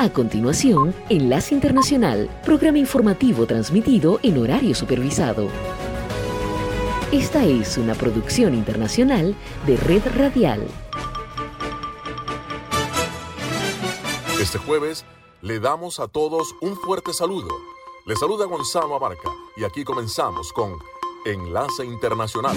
A continuación, Enlace Internacional, programa informativo transmitido en horario supervisado. Esta es una producción internacional de Red Radial. Este jueves le damos a todos un fuerte saludo. Le saluda Gonzalo Abarca y aquí comenzamos con Enlace Internacional.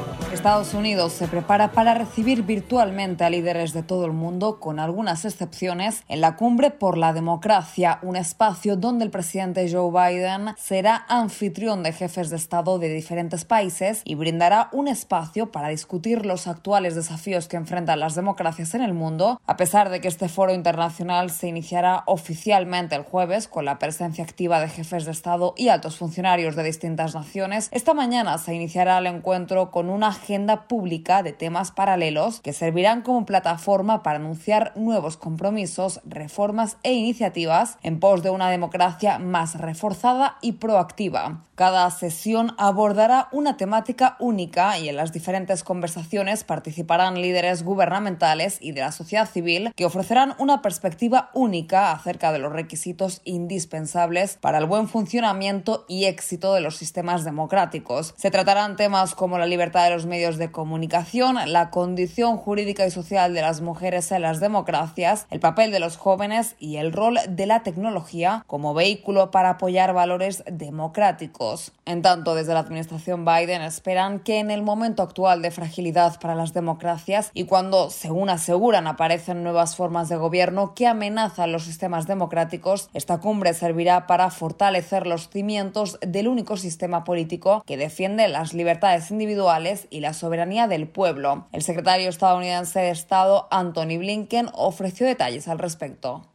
Estados Unidos se prepara para recibir virtualmente a líderes de todo el mundo, con algunas excepciones, en la Cumbre por la Democracia, un espacio donde el presidente Joe Biden será anfitrión de jefes de Estado de diferentes países y brindará un espacio para discutir los actuales desafíos que enfrentan las democracias en el mundo, a pesar de que este foro internacional se iniciará oficialmente el jueves con la presencia activa de jefes de Estado y altos funcionarios de distintas naciones. Esta mañana se iniciará el encuentro con una agenda agenda pública de temas paralelos que servirán como plataforma para anunciar nuevos compromisos, reformas e iniciativas en pos de una democracia más reforzada y proactiva. Cada sesión abordará una temática única y en las diferentes conversaciones participarán líderes gubernamentales y de la sociedad civil que ofrecerán una perspectiva única acerca de los requisitos indispensables para el buen funcionamiento y éxito de los sistemas democráticos. Se tratarán temas como la libertad de los medios de comunicación, la condición jurídica y social de las mujeres en las democracias, el papel de los jóvenes y el rol de la tecnología como vehículo para apoyar valores democráticos. En tanto, desde la administración Biden esperan que en el momento actual de fragilidad para las democracias y cuando, según aseguran, aparecen nuevas formas de gobierno que amenazan los sistemas democráticos, esta cumbre servirá para fortalecer los cimientos del único sistema político que defiende las libertades individuales y la soberanía del pueblo. El secretario estadounidense de Estado, Anthony Blinken, ofreció detalles al respecto.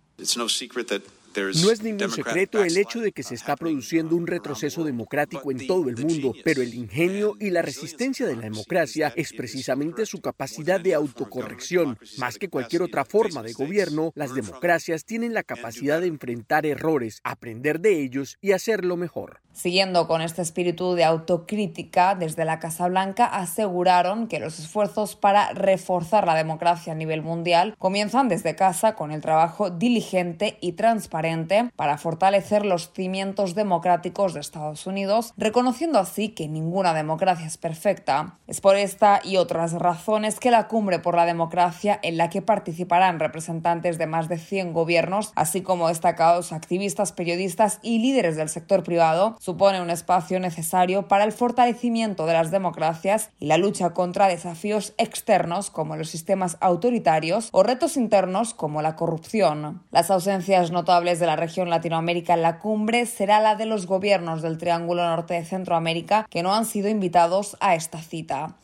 Es ningún secreto el hecho de que se está produciendo un retroceso democrático en todo el mundo, pero el ingenio y la resistencia de la democracia es precisamente su capacidad de autocorrección. Más que cualquier otra forma de gobierno, las democracias tienen la capacidad de enfrentar errores, aprender de ellos y hacerlo mejor. Siguiendo con este espíritu de autocrítica, desde la Casa Blanca aseguraron que los esfuerzos para reforzar la democracia a nivel mundial comienzan desde casa con el trabajo diligente y transparente para fortalecer los cimientos democráticos de Estados Unidos, reconociendo así que ninguna democracia es perfecta. Es por esta y otras razones que la cumbre por la democracia, en la que participarán representantes de más de 100 gobiernos, así como destacados activistas, periodistas y líderes del sector privado, supone un espacio necesario para el fortalecimiento de las democracias y la lucha contra desafíos externos como los sistemas autoritarios o retos internos como la corrupción. Las ausencias notables de la región Latinoamérica en la cumbre será la de los gobiernos del Triángulo Norte de Centroamérica que no han sido invitados a esta cita.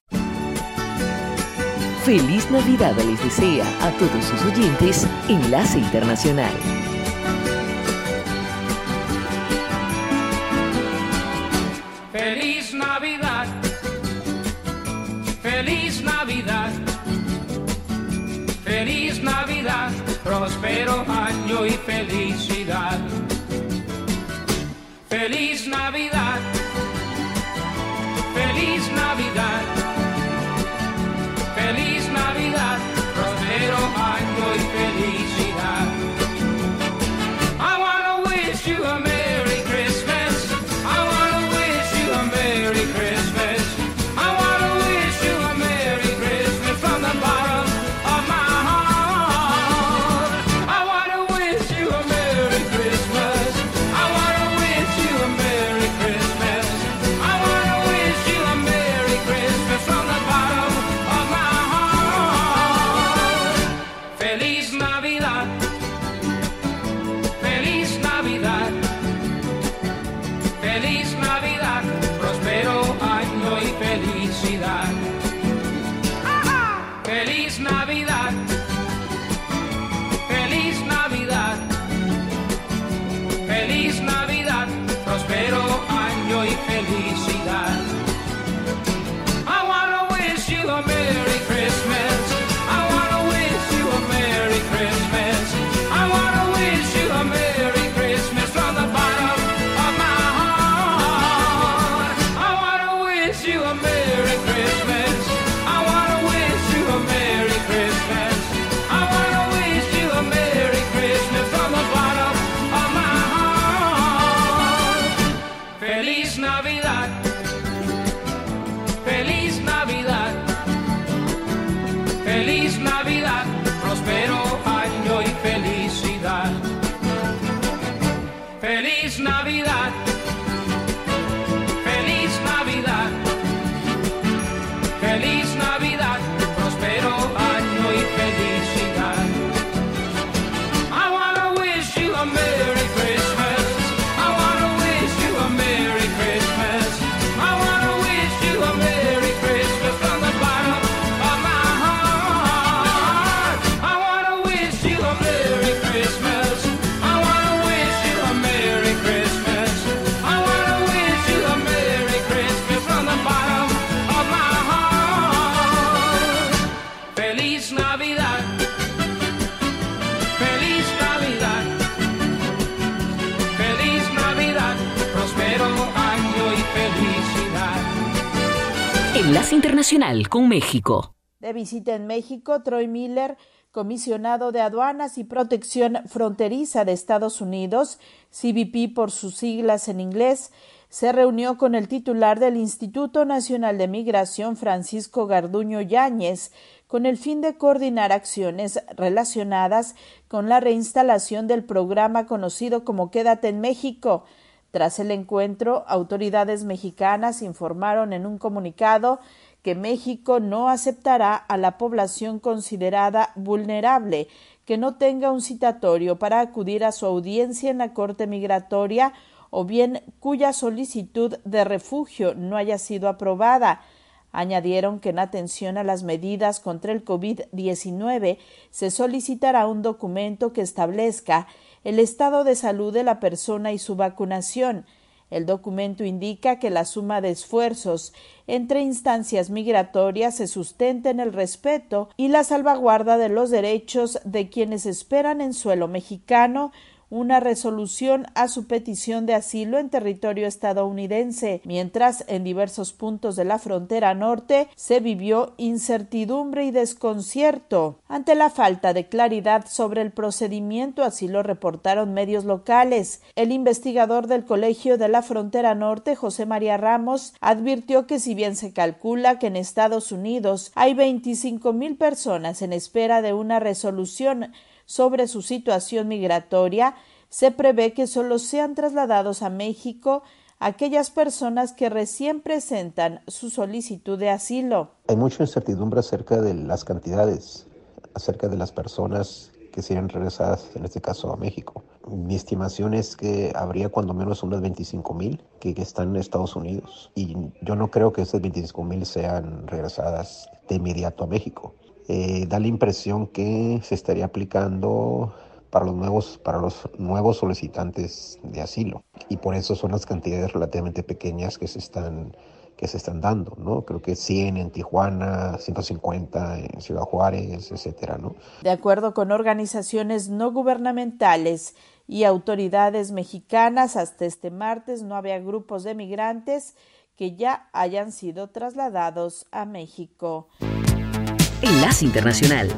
Feliz Navidad les desea a todos sus oyentes Enlace Internacional. Año y felicidad. Feliz Navidad, feliz Navidad, Con México. De visita en México, Troy Miller, comisionado de aduanas y protección fronteriza de Estados Unidos, CBP por sus siglas en inglés, se reunió con el titular del Instituto Nacional de Migración, Francisco Garduño Yáñez, con el fin de coordinar acciones relacionadas con la reinstalación del programa conocido como Quédate en México. Tras el encuentro, autoridades mexicanas informaron en un comunicado que México no aceptará a la población considerada vulnerable que no tenga un citatorio para acudir a su audiencia en la Corte Migratoria o bien cuya solicitud de refugio no haya sido aprobada. Añadieron que en atención a las medidas contra el COVID-19 se solicitará un documento que establezca el estado de salud de la persona y su vacunación. El documento indica que la suma de esfuerzos entre instancias migratorias se sustenta en el respeto y la salvaguarda de los derechos de quienes esperan en suelo mexicano una resolución a su petición de asilo en territorio estadounidense, mientras en diversos puntos de la frontera norte se vivió incertidumbre y desconcierto ante la falta de claridad sobre el procedimiento, así lo reportaron medios locales. El investigador del Colegio de la Frontera Norte, José María Ramos, advirtió que si bien se calcula que en Estados Unidos hay 25 mil personas en espera de una resolución sobre su situación migratoria, se prevé que solo sean trasladados a México aquellas personas que recién presentan su solicitud de asilo. Hay mucha incertidumbre acerca de las cantidades, acerca de las personas que serían regresadas, en este caso a México. Mi estimación es que habría cuando menos unas 25 mil que, están en Estados Unidos y yo no creo que esas 25 mil sean regresadas de inmediato a México. Eh, da la impresión que se estaría aplicando para los nuevos para los nuevos solicitantes de asilo y por eso son las cantidades relativamente pequeñas que se están que se están dando, ¿no? Creo que 100 en Tijuana, 150 en Ciudad Juárez, etcétera, ¿no? De acuerdo con organizaciones no gubernamentales y autoridades mexicanas, hasta este martes no había grupos de migrantes que ya hayan sido trasladados a México. Enlace Internacional.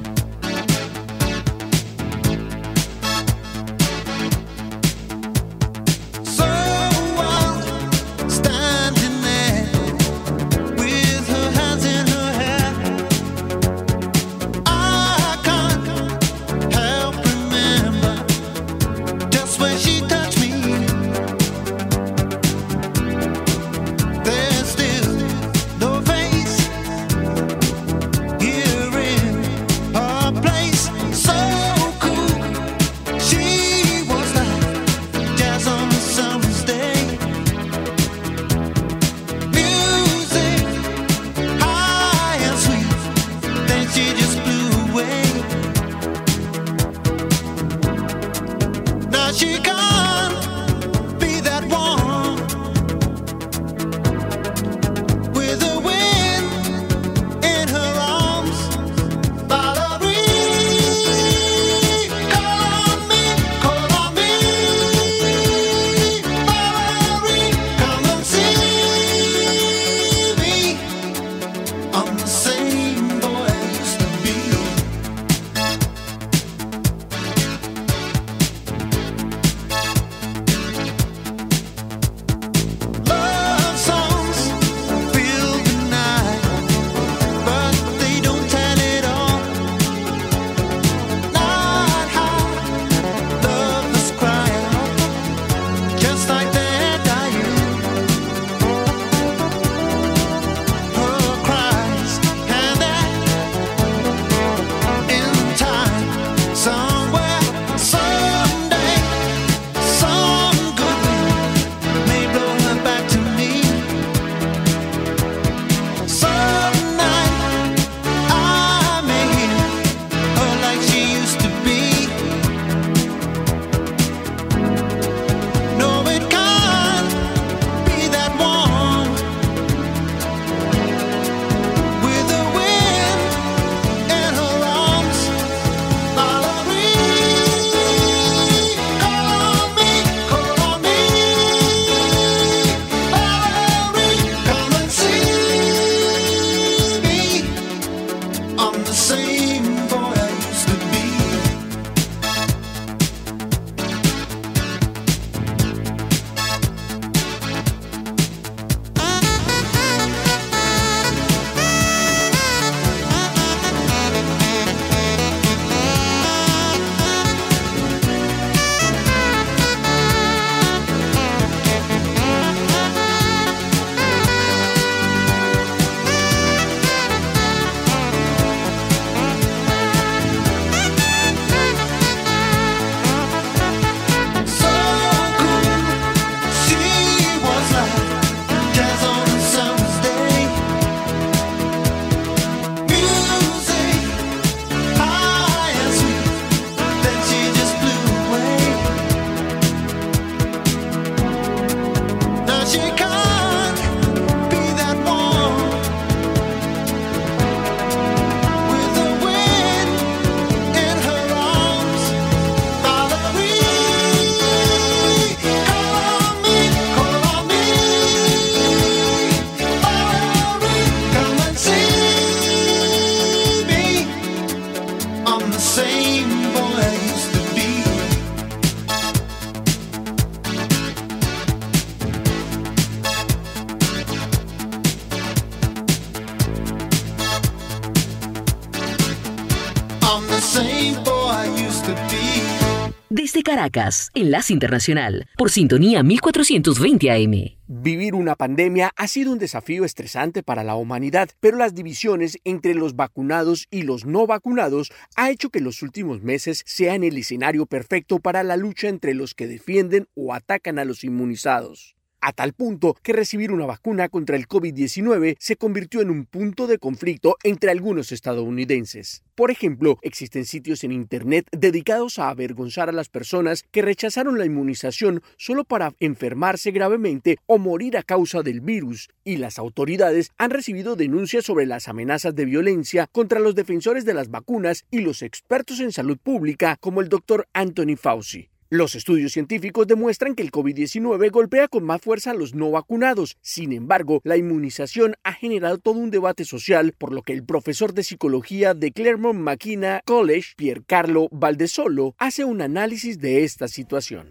Enlace Internacional, por sintonía 1420 AM. Vivir una pandemia ha sido un desafío estresante para la humanidad, pero las divisiones entre los vacunados y los no vacunados ha hecho que los últimos meses sean el escenario perfecto para la lucha entre los que defienden o atacan a los inmunizados a tal punto que recibir una vacuna contra el COVID-19 se convirtió en un punto de conflicto entre algunos estadounidenses. Por ejemplo, existen sitios en Internet dedicados a avergonzar a las personas que rechazaron la inmunización solo para enfermarse gravemente o morir a causa del virus, y las autoridades han recibido denuncias sobre las amenazas de violencia contra los defensores de las vacunas y los expertos en salud pública como el doctor Anthony Fauci. Los estudios científicos demuestran que el COVID-19 golpea con más fuerza a los no vacunados. Sin embargo, la inmunización ha generado todo un debate social, por lo que el profesor de psicología de Claremont McKenna College, Piercarlo Valdesolo, hace un análisis de esta situación.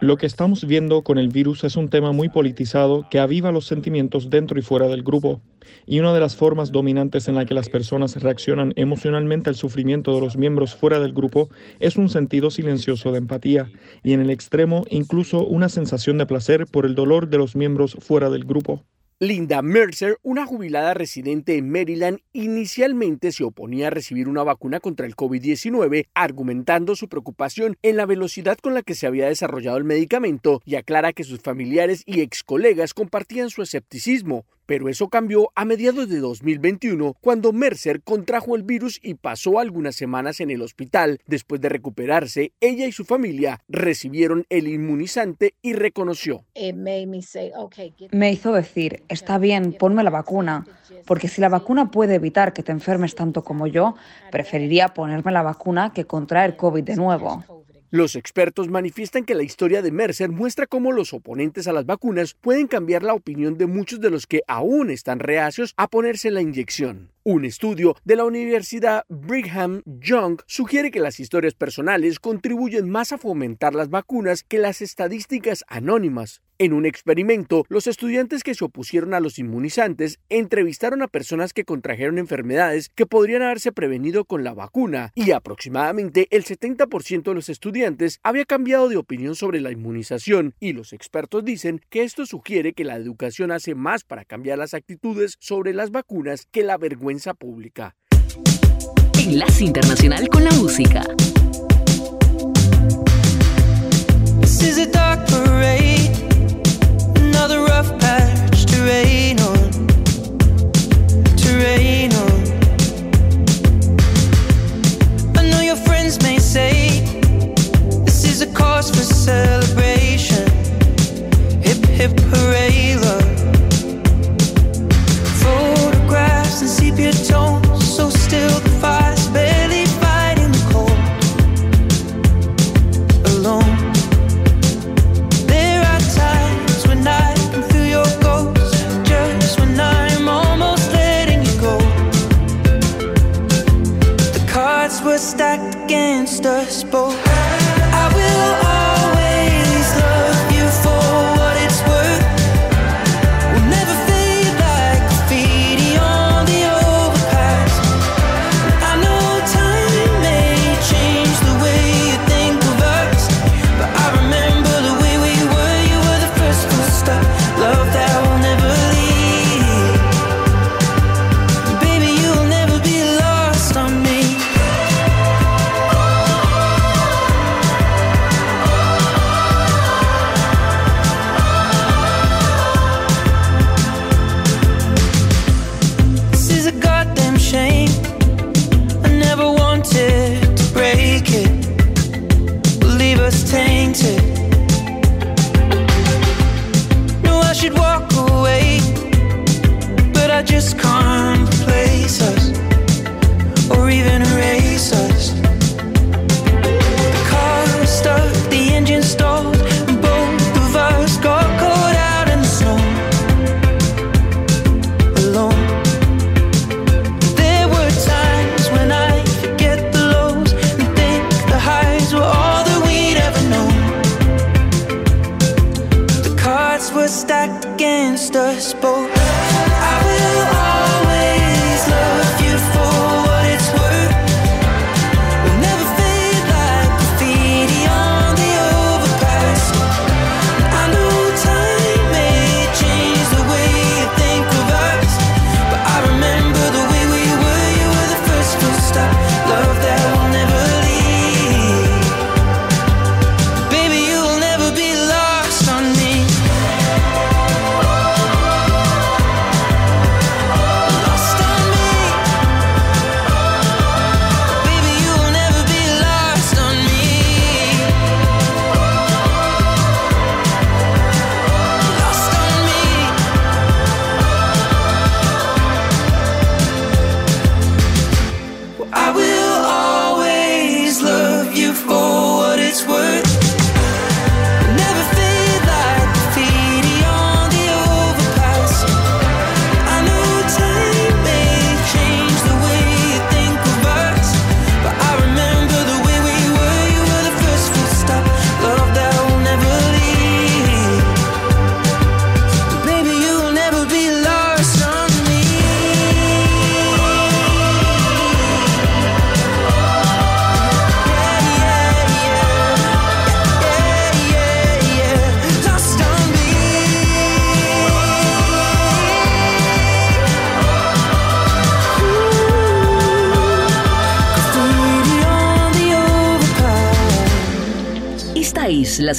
Lo que estamos viendo con el virus es un tema muy politizado que aviva los sentimientos dentro y fuera del grupo. Y una de las formas dominantes en la que las personas reaccionan emocionalmente al sufrimiento de los miembros fuera del grupo es un sentido silencioso de empatía y en el extremo incluso una sensación de placer por el dolor de los miembros fuera del grupo. Linda Mercer, una jubilada residente en Maryland, inicialmente se oponía a recibir una vacuna contra el COVID-19, argumentando su preocupación en la velocidad con la que se había desarrollado el medicamento y aclara que sus familiares y ex colegas compartían su escepticismo, pero eso cambió a mediados de 2021 cuando Mercer contrajo el virus y pasó algunas semanas en el hospital. Después de recuperarse, ella y su familia recibieron el inmunizante y reconoció. Me hizo decir, está bien, ponme la vacuna, porque si la vacuna puede evitar que te enfermes tanto como yo, preferiría ponerme la vacuna que contraer COVID de nuevo. Los expertos manifiestan que la historia de Mercer muestra cómo los oponentes a las vacunas pueden cambiar la opinión de muchos de los que aún están reacios a ponerse la inyección. Un estudio de la Universidad Brigham Young sugiere que las historias personales contribuyen más a fomentar las vacunas que las estadísticas anónimas. En un experimento, los estudiantes que se opusieron a los inmunizantes entrevistaron a personas que contrajeron enfermedades que podrían haberse prevenido con la vacuna y aproximadamente el 70% de los estudiantes había cambiado de opinión sobre la inmunización y los expertos dicen que esto sugiere que la educación hace más para cambiar las actitudes sobre las vacunas que la vergüenza pública. Enlace Internacional con la Música. Another rough patch to rain on, to rain on. I know your friends may say this is a cause for celebration. Hip hip hooray, against us both.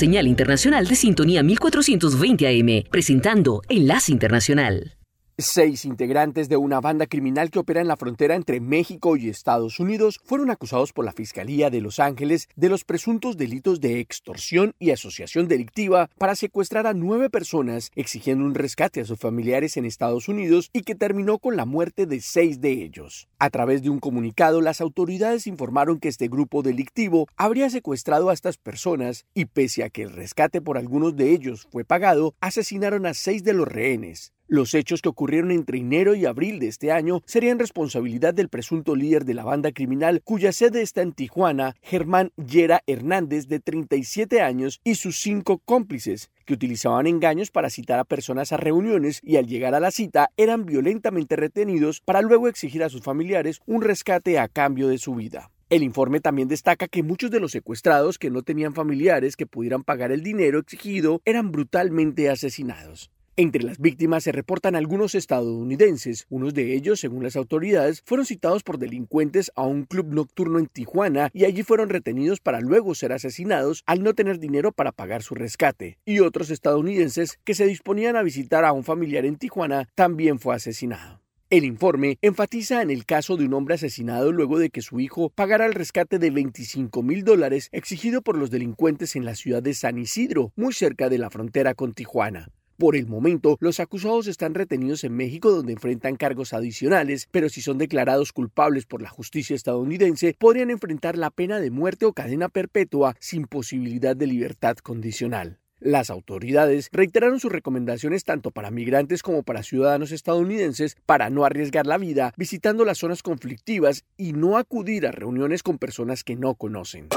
Señal internacional de sintonía 1420 AM, presentando Enlace Internacional. Seis integrantes de una banda criminal que opera en la frontera entre México y Estados Unidos fueron acusados por la Fiscalía de Los Ángeles de los presuntos delitos de extorsión y asociación delictiva para secuestrar a nueve personas exigiendo un rescate a sus familiares en Estados Unidos y que terminó con la muerte de seis de ellos. A través de un comunicado, las autoridades informaron que este grupo delictivo habría secuestrado a estas personas y pese a que el rescate por algunos de ellos fue pagado, asesinaron a seis de los rehenes. Los hechos que ocurrieron entre enero y abril de este año serían responsabilidad del presunto líder de la banda criminal cuya sede está en Tijuana, Germán Yera Hernández, de 37 años, y sus cinco cómplices, que utilizaban engaños para citar a personas a reuniones y al llegar a la cita eran violentamente retenidos para luego exigir a sus familiares un rescate a cambio de su vida. El informe también destaca que muchos de los secuestrados que no tenían familiares que pudieran pagar el dinero exigido eran brutalmente asesinados. Entre las víctimas se reportan algunos estadounidenses. Unos de ellos, según las autoridades, fueron citados por delincuentes a un club nocturno en Tijuana y allí fueron retenidos para luego ser asesinados al no tener dinero para pagar su rescate. Y otros estadounidenses que se disponían a visitar a un familiar en Tijuana también fue asesinado. El informe enfatiza en el caso de un hombre asesinado luego de que su hijo pagara el rescate de 25 mil dólares exigido por los delincuentes en la ciudad de San Isidro, muy cerca de la frontera con Tijuana. Por el momento, los acusados están retenidos en México donde enfrentan cargos adicionales, pero si son declarados culpables por la justicia estadounidense, podrían enfrentar la pena de muerte o cadena perpetua sin posibilidad de libertad condicional. Las autoridades reiteraron sus recomendaciones tanto para migrantes como para ciudadanos estadounidenses para no arriesgar la vida visitando las zonas conflictivas y no acudir a reuniones con personas que no conocen.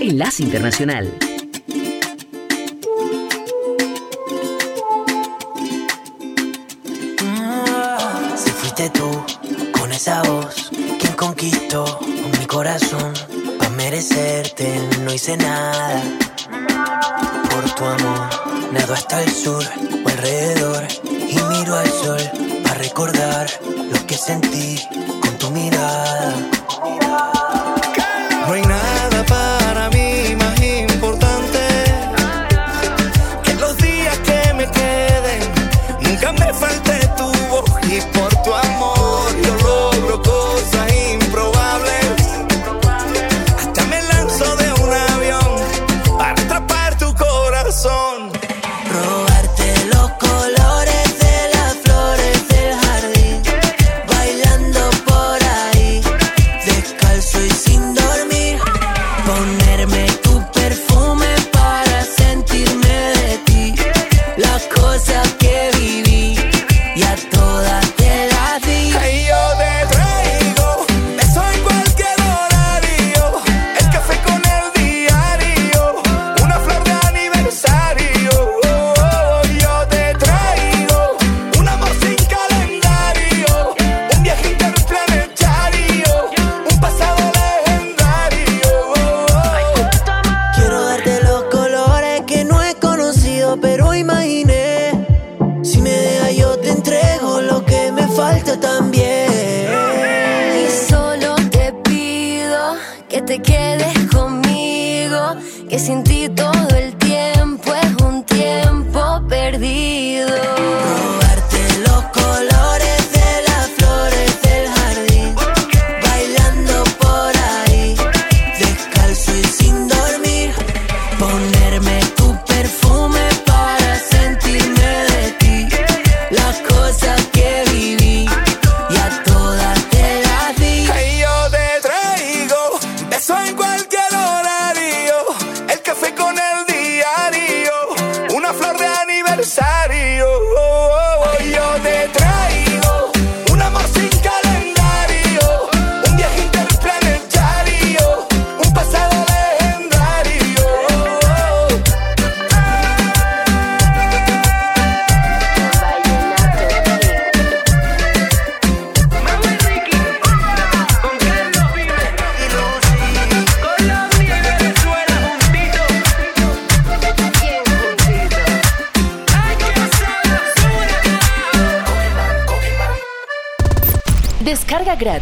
Enlace Internacional. Tú, con esa voz, quien conquistó mi corazón, para merecerte no hice nada. Por tu amor, nado hasta el sur o alrededor y miro al sol para recordar lo que sentí con tu mirada.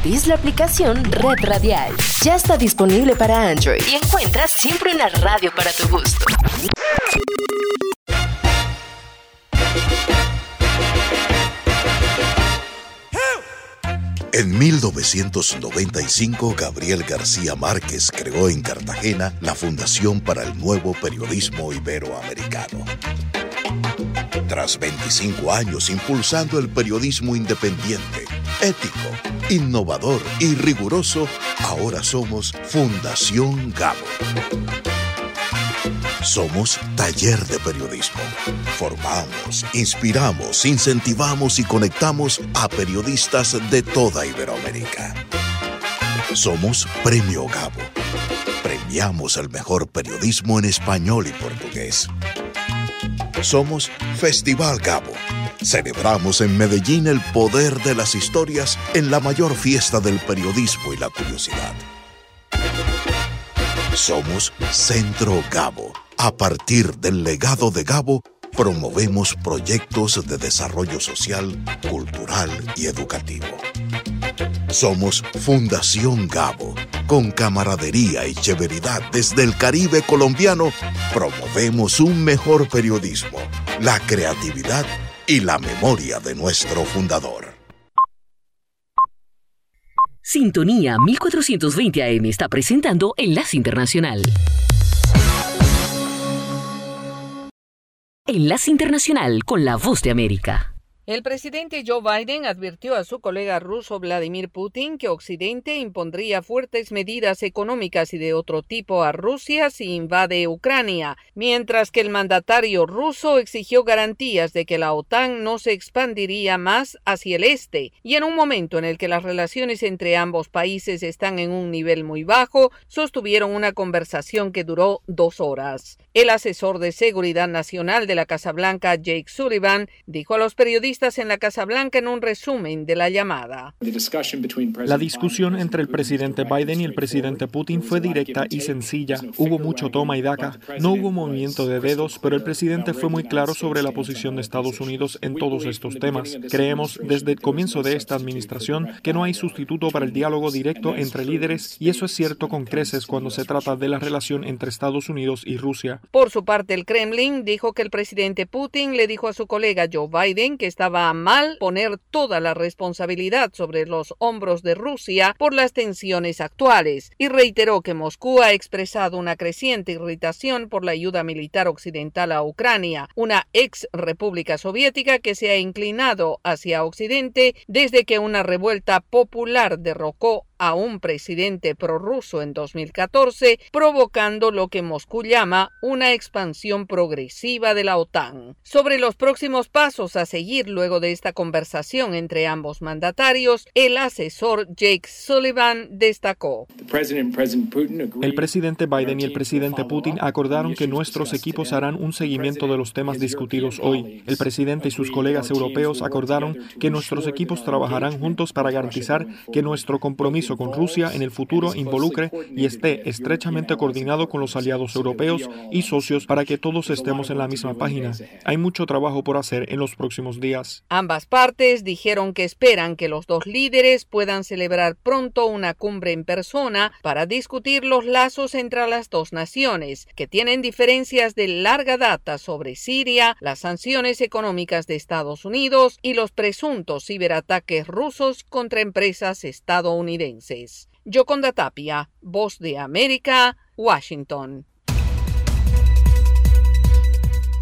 Gratis la aplicación Red Radial. Ya está disponible para Android y encuentras siempre una radio para tu gusto. En 1995, Gabriel García Márquez creó en Cartagena la Fundación para el Nuevo Periodismo Iberoamericano. Tras 25 años impulsando el periodismo independiente, ético, innovador y riguroso, ahora somos Fundación Gabo. Somos taller de periodismo. Formamos, inspiramos, incentivamos y conectamos a periodistas de toda Iberoamérica. Somos Premio Gabo. Premiamos el mejor periodismo en español y portugués. Somos Festival Gabo. Celebramos en Medellín el poder de las historias en la mayor fiesta del periodismo y la curiosidad. Somos Centro Gabo. A partir del legado de Gabo, promovemos proyectos de desarrollo social, cultural y educativo. Somos Fundación Gabo. Con camaradería y chéveridad desde el Caribe colombiano, promovemos un mejor periodismo, la creatividad y la memoria de nuestro fundador. Sintonía 1420 AM está presentando Enlace Internacional. Enlace Internacional con la Voz de América. El presidente Joe Biden advirtió a su colega ruso Vladimir Putin que Occidente impondría fuertes medidas económicas y de otro tipo a Rusia si invade Ucrania, mientras que el mandatario ruso exigió garantías de que la OTAN no se expandiría más hacia el este, y en un momento en el que las relaciones entre ambos países están en un nivel muy bajo, sostuvieron una conversación que duró dos horas. El asesor de Seguridad Nacional de la Casa Blanca, Jake Sullivan, dijo a los periodistas en la Casa Blanca en un resumen de la llamada. La discusión entre el presidente Biden y el presidente Putin fue directa y sencilla. Hubo mucho toma y daca. No hubo movimiento de dedos, pero el presidente fue muy claro sobre la posición de Estados Unidos en todos estos temas. Creemos desde el comienzo de esta administración que no hay sustituto para el diálogo directo entre líderes y eso es cierto con creces cuando se trata de la relación entre Estados Unidos y Rusia. Por su parte, el Kremlin dijo que el presidente Putin le dijo a su colega Joe Biden que mal poner toda la responsabilidad sobre los hombros de Rusia por las tensiones actuales y reiteró que Moscú ha expresado una creciente irritación por la ayuda militar occidental a Ucrania, una ex república soviética que se ha inclinado hacia Occidente desde que una revuelta popular derrocó a un presidente prorruso en 2014, provocando lo que Moscú llama una expansión progresiva de la OTAN. Sobre los próximos pasos a seguir luego de esta conversación entre ambos mandatarios, el asesor Jake Sullivan destacó. El presidente Biden y el presidente Putin acordaron que nuestros equipos harán un seguimiento de los temas discutidos hoy. El presidente y sus colegas europeos acordaron que nuestros equipos trabajarán juntos para garantizar que nuestro compromiso con Rusia en el futuro involucre y esté estrechamente coordinado con los aliados europeos y socios para que todos estemos en la misma página. Hay mucho trabajo por hacer en los próximos días. Ambas partes dijeron que esperan que los dos líderes puedan celebrar pronto una cumbre en persona para discutir los lazos entre las dos naciones, que tienen diferencias de larga data sobre Siria, las sanciones económicas de Estados Unidos y los presuntos ciberataques rusos contra empresas estadounidenses. Yoconda Tapia, Voz de América, Washington.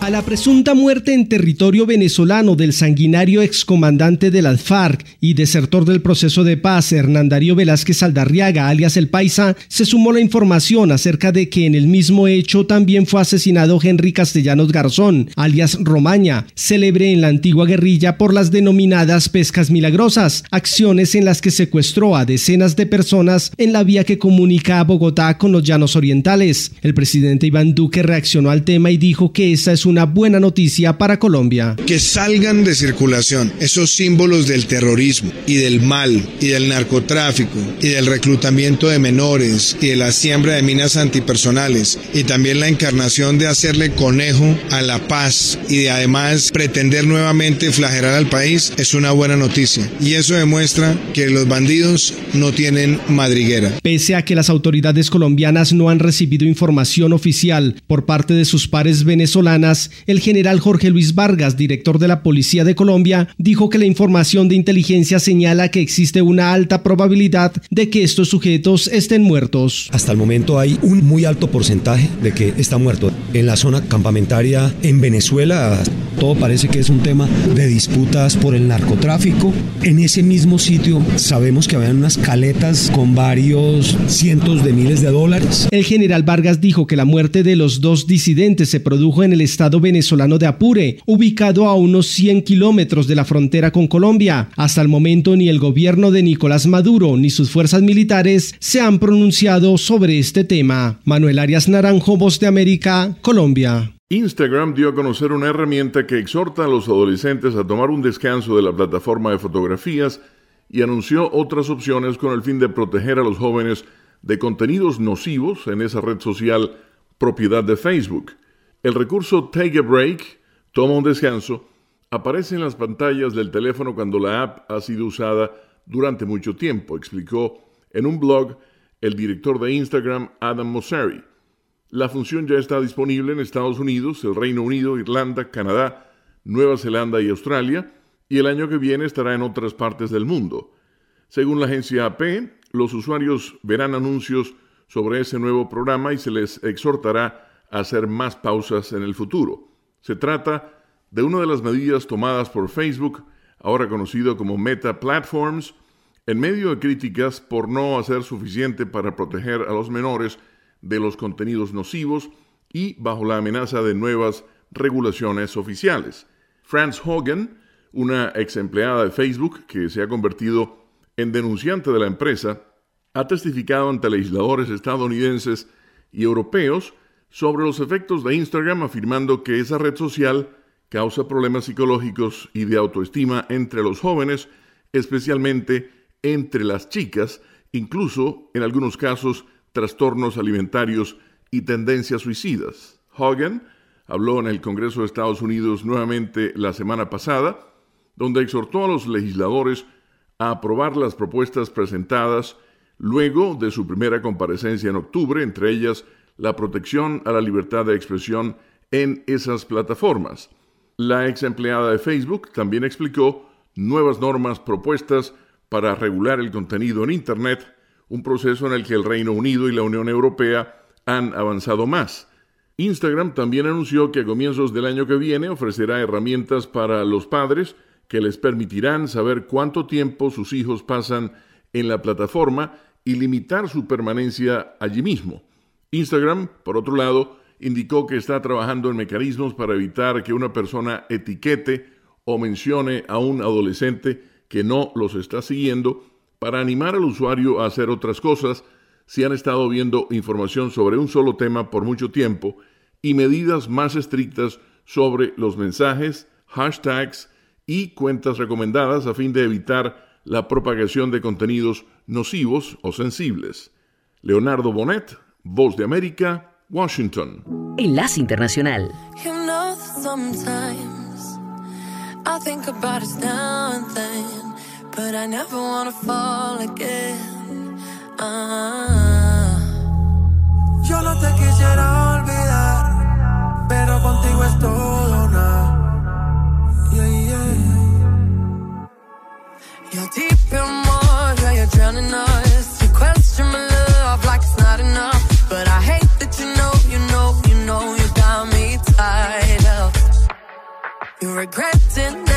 A la presunta muerte en territorio venezolano del sanguinario excomandante de las FARC y desertor del proceso de paz Hernán Darío Velázquez Aldarriaga, alias El Paisa, se sumó la información acerca de que en el mismo hecho también fue asesinado Henry Castellanos Garzón, alias Romaña, célebre en la antigua guerrilla por las denominadas pescas milagrosas, acciones en las que secuestró a decenas de personas en la vía que comunica a Bogotá con los llanos orientales. El presidente Iván Duque reaccionó al tema y dijo que esta es una buena noticia para Colombia. Que salgan de circulación esos símbolos del terrorismo y del mal y del narcotráfico y del reclutamiento de menores y de la siembra de minas antipersonales y también la encarnación de hacerle conejo a la paz y de además pretender nuevamente flagelar al país es una buena noticia. Y eso demuestra que los bandidos no tienen madriguera. Pese a que las autoridades colombianas no han recibido información oficial por parte de sus pares venezolanas, el general Jorge Luis Vargas, director de la Policía de Colombia, dijo que la información de inteligencia señala que existe una alta probabilidad de que estos sujetos estén muertos. Hasta el momento hay un muy alto porcentaje de que está muerto. En la zona campamentaria en Venezuela todo parece que es un tema de disputas por el narcotráfico. En ese mismo sitio sabemos que habían unas caletas con varios cientos de miles de dólares. El general Vargas dijo que la muerte de los dos disidentes se produjo en el estado venezolano de Apure, ubicado a unos 100 kilómetros de la frontera con Colombia. Hasta el momento ni el gobierno de Nicolás Maduro ni sus fuerzas militares se han pronunciado sobre este tema. Manuel Arias Naranjo, Voz de América, Colombia. Instagram dio a conocer una herramienta que exhorta a los adolescentes a tomar un descanso de la plataforma de fotografías y anunció otras opciones con el fin de proteger a los jóvenes de contenidos nocivos en esa red social propiedad de Facebook. El recurso Take a Break, toma un descanso, aparece en las pantallas del teléfono cuando la app ha sido usada durante mucho tiempo, explicó en un blog el director de Instagram, Adam Mosseri. La función ya está disponible en Estados Unidos, el Reino Unido, Irlanda, Canadá, Nueva Zelanda y Australia, y el año que viene estará en otras partes del mundo. Según la agencia AP, los usuarios verán anuncios sobre ese nuevo programa y se les exhortará hacer más pausas en el futuro. Se trata de una de las medidas tomadas por Facebook, ahora conocido como Meta Platforms, en medio de críticas por no hacer suficiente para proteger a los menores de los contenidos nocivos y bajo la amenaza de nuevas regulaciones oficiales. Franz Hogan, una ex empleada de Facebook que se ha convertido en denunciante de la empresa, ha testificado ante legisladores estadounidenses y europeos sobre los efectos de Instagram, afirmando que esa red social causa problemas psicológicos y de autoestima entre los jóvenes, especialmente entre las chicas, incluso en algunos casos trastornos alimentarios y tendencias suicidas. Hogan habló en el Congreso de Estados Unidos nuevamente la semana pasada, donde exhortó a los legisladores a aprobar las propuestas presentadas luego de su primera comparecencia en octubre, entre ellas la protección a la libertad de expresión en esas plataformas. La ex empleada de Facebook también explicó nuevas normas propuestas para regular el contenido en Internet, un proceso en el que el Reino Unido y la Unión Europea han avanzado más. Instagram también anunció que a comienzos del año que viene ofrecerá herramientas para los padres que les permitirán saber cuánto tiempo sus hijos pasan en la plataforma y limitar su permanencia allí mismo. Instagram, por otro lado, indicó que está trabajando en mecanismos para evitar que una persona etiquete o mencione a un adolescente que no los está siguiendo para animar al usuario a hacer otras cosas si han estado viendo información sobre un solo tema por mucho tiempo y medidas más estrictas sobre los mensajes, hashtags y cuentas recomendadas a fin de evitar la propagación de contenidos nocivos o sensibles. Leonardo Bonet, Voz de América, Washington. Enlace Internacional. You know sometimes I think about but I never fall again. Uh-huh. Yo no te quisiera olvidar, pero contigo es todo regretting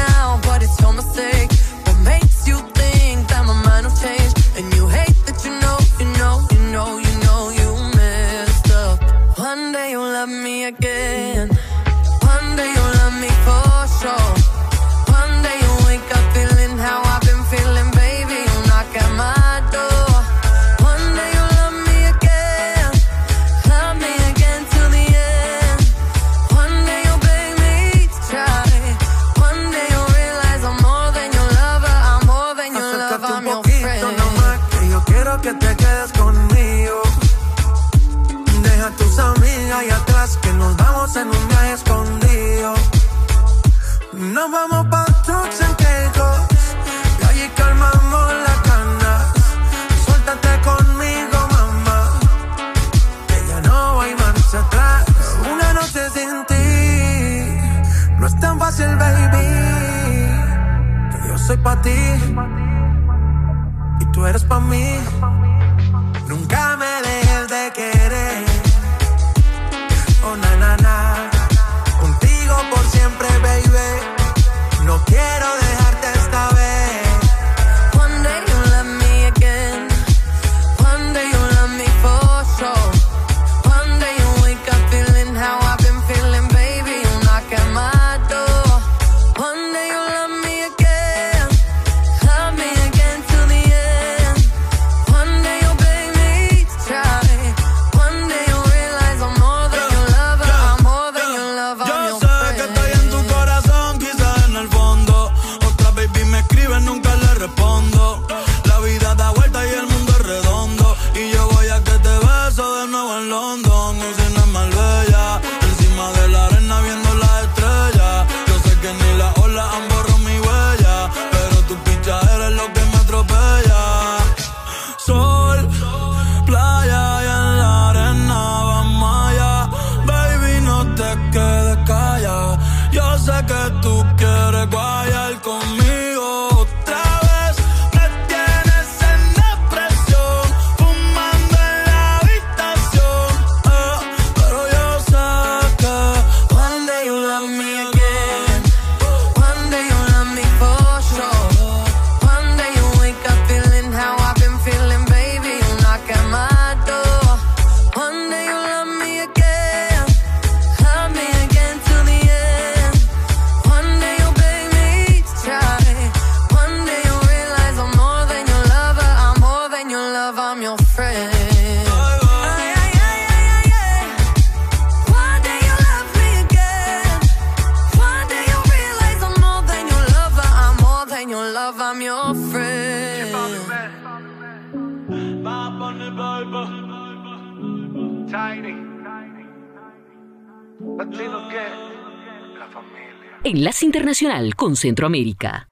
Con Centroamérica.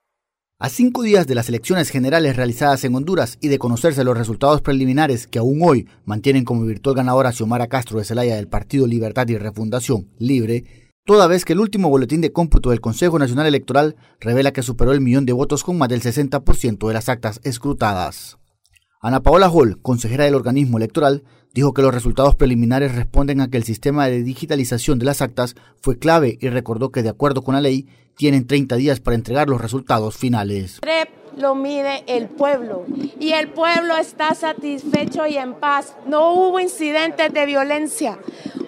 A cinco días de las elecciones generales realizadas en Honduras y de conocerse los resultados preliminares que aún hoy mantienen como virtual ganadora Xiomara Castro de Celaya del Partido Libertad y Refundación Libre, toda vez que el último boletín de cómputo del Consejo Nacional Electoral revela que superó el millón de votos con más del 60% de las actas escrutadas. Ana Paola Hall, consejera del organismo electoral, dijo que los resultados preliminares responden a que el sistema de digitalización de las actas fue clave y recordó que de acuerdo con la ley tienen 30 días para entregar los resultados finales. lo mide el pueblo y el pueblo está satisfecho y en paz. No hubo incidentes de violencia.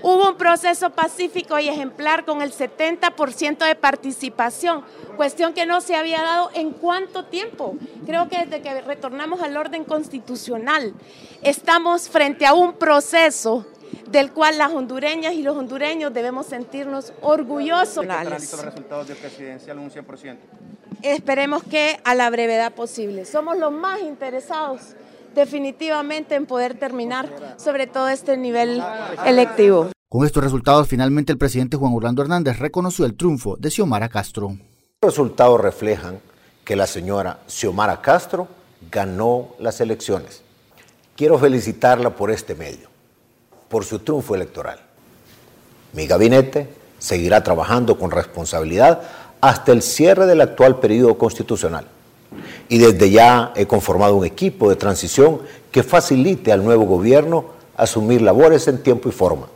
Hubo un proceso pacífico y ejemplar con el 70% de participación, cuestión que no se había dado en cuánto tiempo. Creo que desde que retornamos al orden constitucional estamos frente a un proceso del cual las hondureñas y los hondureños debemos sentirnos orgullosos. los resultados de presidencial un 100%? Esperemos que a la brevedad posible. Somos los más interesados definitivamente en poder terminar sobre todo este nivel electivo. Con estos resultados, finalmente el presidente Juan Orlando Hernández reconoció el triunfo de Xiomara Castro. Los resultados reflejan que la señora Xiomara Castro ganó las elecciones. Quiero felicitarla por este medio, por su triunfo electoral. Mi gabinete seguirá trabajando con responsabilidad hasta el cierre del actual periodo constitucional. Y desde ya he conformado un equipo de transición que facilite al nuevo gobierno asumir labores en tiempo y forma.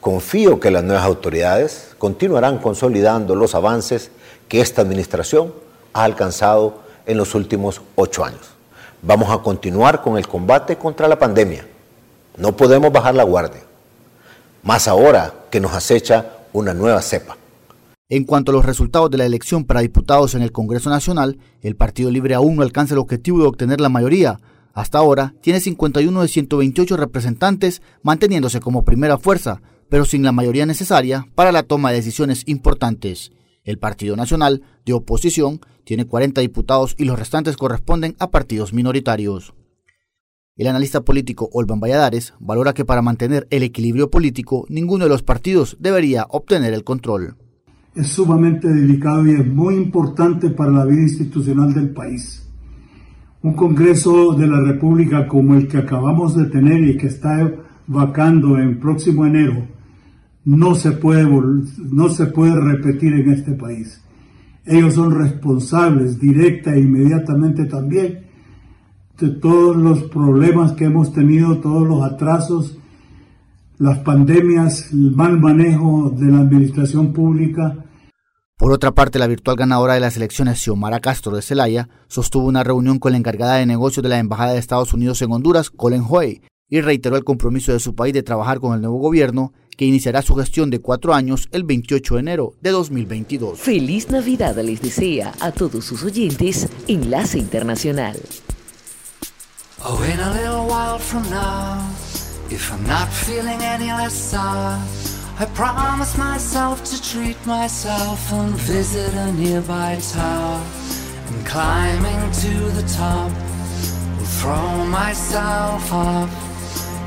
Confío que las nuevas autoridades continuarán consolidando los avances que esta administración ha alcanzado en los últimos ocho años. Vamos a continuar con el combate contra la pandemia. No podemos bajar la guardia, más ahora que nos acecha una nueva cepa. En cuanto a los resultados de la elección para diputados en el Congreso Nacional, el Partido Libre aún no alcanza el objetivo de obtener la mayoría. Hasta ahora tiene 51 de 128 representantes, manteniéndose como primera fuerza, pero sin la mayoría necesaria para la toma de decisiones importantes. El Partido Nacional, de oposición, tiene 40 diputados y los restantes corresponden a partidos minoritarios. El analista político Olvan Valladares valora que para mantener el equilibrio político, ninguno de los partidos debería obtener el control. Es sumamente delicado y es muy importante para la vida institucional del país. Un Congreso de la República como el que acabamos de tener y que está vacando en próximo enero, no se puede, no se puede repetir en este país. Ellos son responsables directa e inmediatamente también de todos los problemas que hemos tenido, todos los atrasos, las pandemias, el mal manejo de la administración pública. Por otra parte, la virtual ganadora de las elecciones, Xiomara Castro de Celaya, sostuvo una reunión con la encargada de negocios de la Embajada de Estados Unidos en Honduras, Colin Hoy, y reiteró el compromiso de su país de trabajar con el nuevo gobierno que iniciará su gestión de cuatro años el 28 de enero de 2022. Feliz Navidad les desea a todos sus oyentes Enlace Internacional. Oh, in a little while from now, if I'm not feeling any less sour, I promise myself to treat myself and visit a nearby tower. And climbing to the top, will throw myself up.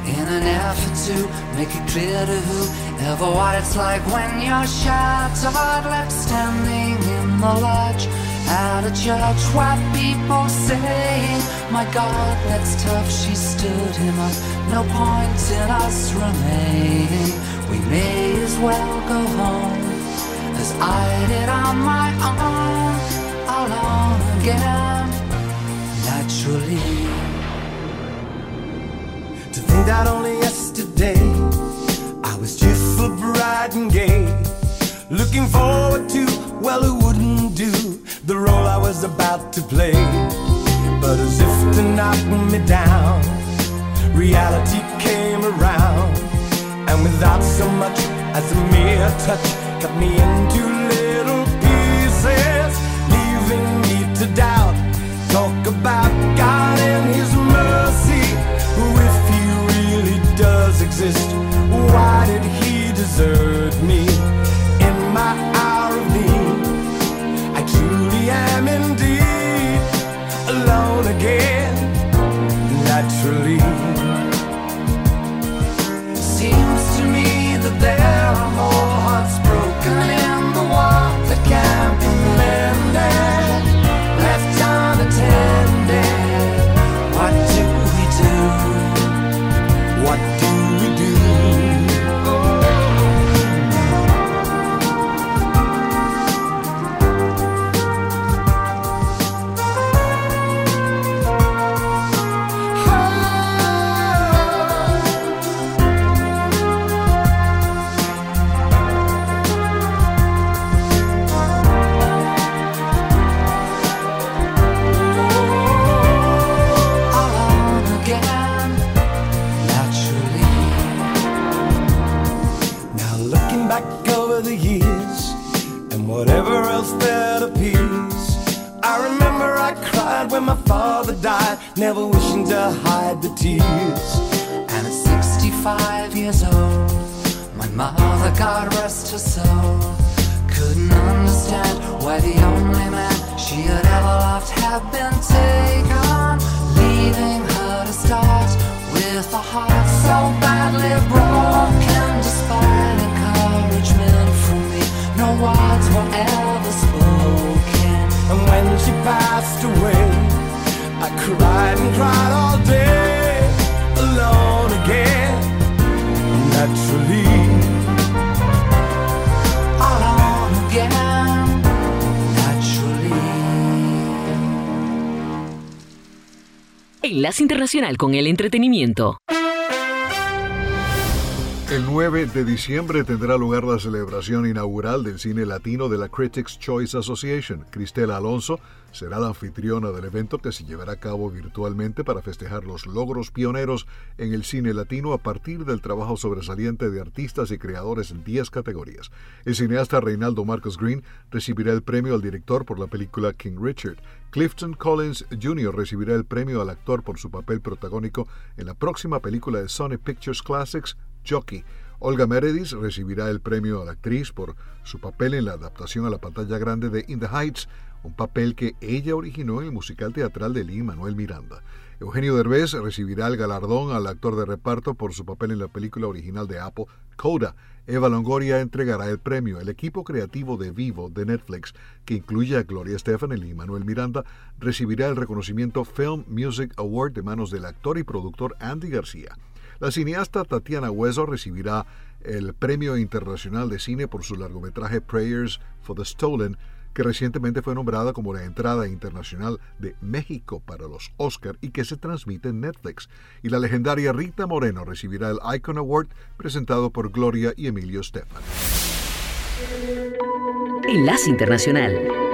In an effort to make it clear to whoever what it's like when you're shattered, left standing in the lodge at a church where people say, My God, that's tough. She stood him up. No point in us remaining. We may as well go home as I did on my own alone again. Naturally. Think that only yesterday. I was just cheerful, bright and gay. Looking forward to, well who wouldn't do? The role I was about to play. But as if to knock me down Reality came around. And without so much as a mere touch Cut me into little pieces Leaving me to doubt. Talk about God and His Con el Entretenimiento. El 9 de diciembre tendrá lugar la celebración inaugural del cine latino de la Critics Choice Association. Cristela Alonso será la anfitriona del evento que se llevará a cabo virtualmente para festejar los logros pioneros en el cine latino a partir del trabajo sobresaliente de artistas y creadores en 10 categorías. El cineasta Reinaldo Marcos Green recibirá el premio al director por la película King Richard. Clifton Collins Jr. recibirá el premio al actor por su papel protagónico en la próxima película de Sony Pictures Classics, Jockey. Olga Meredith recibirá el premio a la actriz por su papel en la adaptación a la pantalla grande de In the Heights, un papel que ella originó en el musical teatral de Lin Manuel Miranda. Eugenio Derbez recibirá el galardón al actor de reparto por su papel en la película original de Apple, Coda. Eva Longoria entregará el premio. El equipo creativo de Vivo de Netflix, que incluye a Gloria Estefan y Manuel Miranda, recibirá el reconocimiento Film Music Award de manos del actor y productor Andy García. La cineasta Tatiana Hueso recibirá el Premio Internacional de Cine por su largometraje Prayers for the Stolen, que recientemente fue nombrada como la entrada internacional de México para los Oscar y que se transmite en Netflix. Y la legendaria Rita Moreno recibirá el Icon Award presentado por Gloria y Emilio Stefan. Enlace Internacional.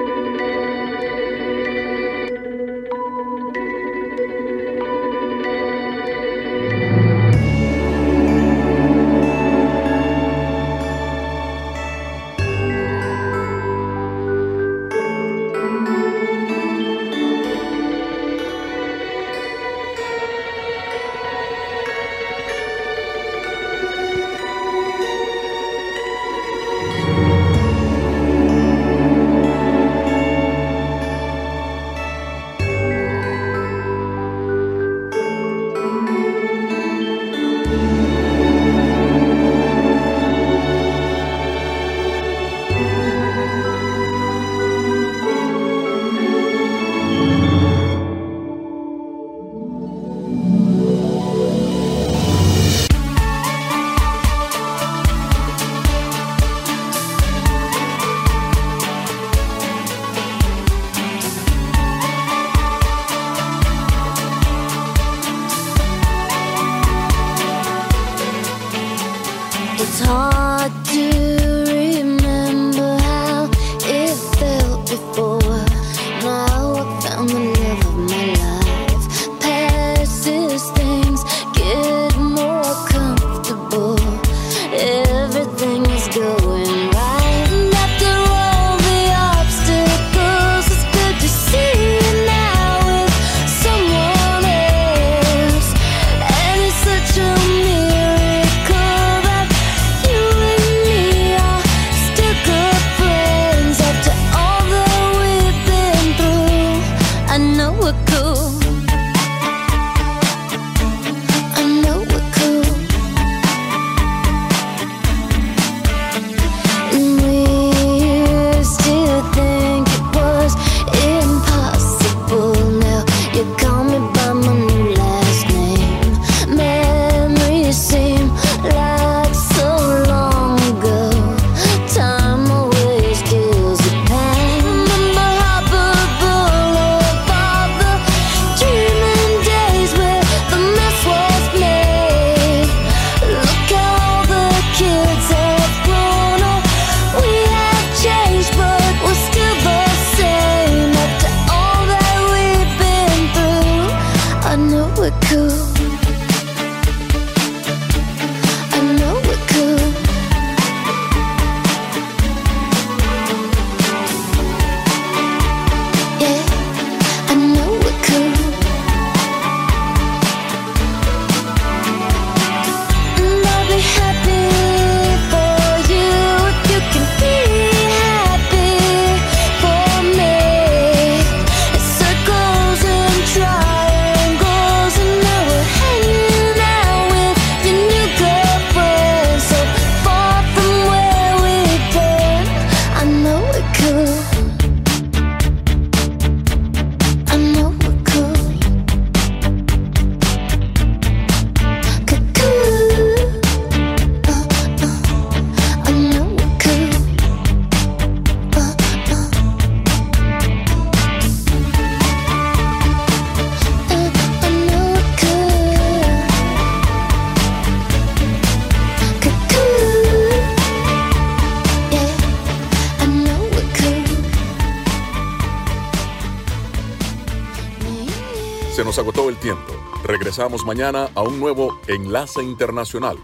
mañana a un nuevo Enlace Internacional.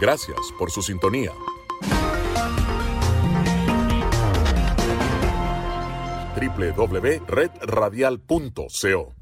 Gracias por su sintonía. www.redradial.co